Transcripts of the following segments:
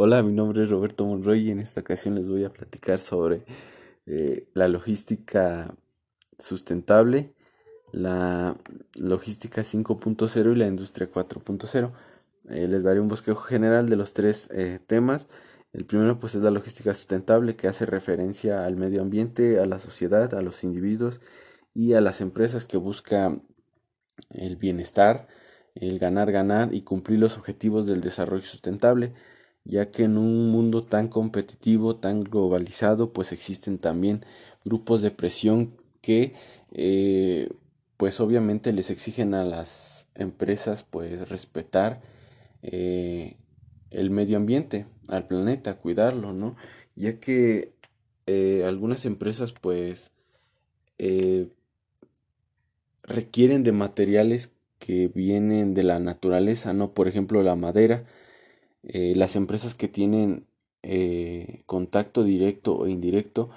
Hola, mi nombre es Roberto Monroy y en esta ocasión les voy a platicar sobre eh, la logística sustentable, la logística 5.0 y la industria 4.0. Eh, les daré un bosquejo general de los tres eh, temas. El primero pues es la logística sustentable que hace referencia al medio ambiente, a la sociedad, a los individuos y a las empresas que buscan el bienestar, el ganar, ganar y cumplir los objetivos del desarrollo sustentable ya que en un mundo tan competitivo, tan globalizado, pues existen también grupos de presión que eh, pues obviamente les exigen a las empresas pues respetar eh, el medio ambiente, al planeta, cuidarlo, ¿no? Ya que eh, algunas empresas pues requieren de materiales que vienen de la naturaleza, ¿no? Por ejemplo, la madera, eh, las empresas que tienen eh, contacto directo o indirecto,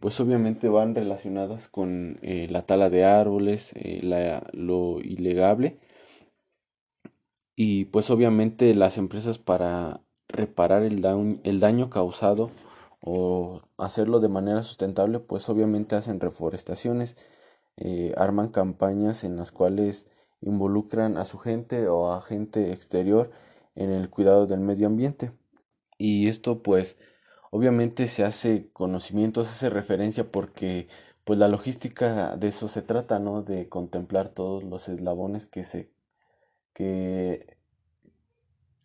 pues obviamente van relacionadas con eh, la tala de árboles, la, lo ilegable. Y pues obviamente las empresas para reparar el, el daño causado o hacerlo de manera sustentable, pues obviamente hacen reforestaciones, arman campañas en las cuales involucran a su gente o a gente exterior en el cuidado del medio ambiente. Y esto pues obviamente se hace conocimiento, se hace referencia porque pues la logística de eso se trata, ¿no? De contemplar todos los eslabones que se que,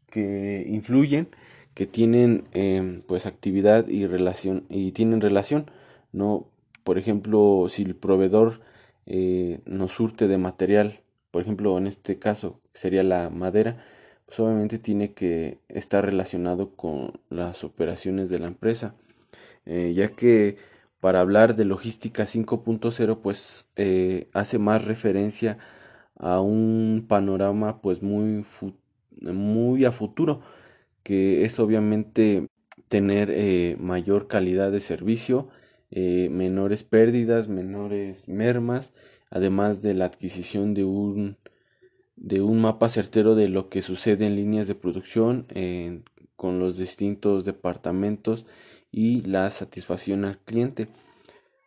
que influyen, que tienen em, pues actividad y relación y tienen relación, ¿no? Por ejemplo, si el proveedor eh, nos surte de material, por ejemplo, en este caso sería la madera, pues obviamente tiene que estar relacionado con las operaciones de la empresa, eh, ya que para hablar de logística 5.0 pues eh, hace más referencia a un panorama pues muy, muy a futuro, que es obviamente tener eh, mayor calidad de servicio, menores pérdidas, menores mermas, además de la adquisición de un de un mapa certero de lo que sucede en líneas de producción con los distintos departamentos y la satisfacción al cliente.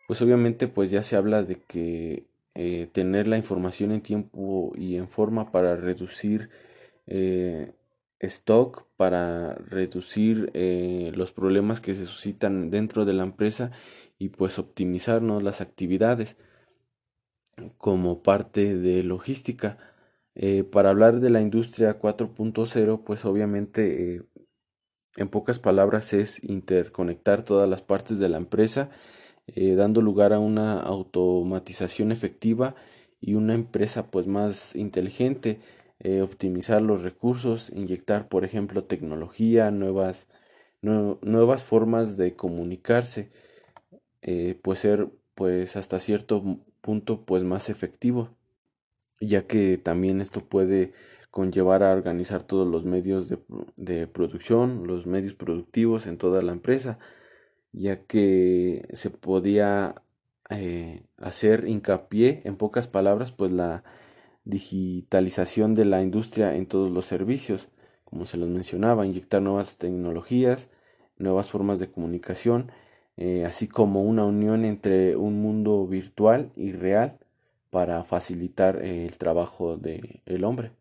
Pues obviamente pues ya se habla de que eh, tener la información en tiempo y en forma para reducir eh, stock, para reducir eh, los problemas que se suscitan dentro de la empresa y pues optimizarnos las actividades como parte de logística. Eh, para hablar de la industria 4.0, pues obviamente eh, en pocas palabras es interconectar todas las partes de la empresa, eh, dando lugar a una automatización efectiva y una empresa pues más inteligente, optimizar los recursos, inyectar por ejemplo tecnología, nuevas, nuevas formas de comunicarse, pues ser pues hasta cierto punto pues más efectivo ya que también esto puede conllevar a organizar todos los medios de, producción, los medios productivos en toda la empresa, ya que se podía eh, hacer hincapié, en pocas palabras, pues la digitalización de la industria en todos los servicios, como se los mencionaba, inyectar nuevas tecnologías, nuevas formas de comunicación, eh, así como una unión entre un mundo virtual y real para facilitar el trabajo del el hombre.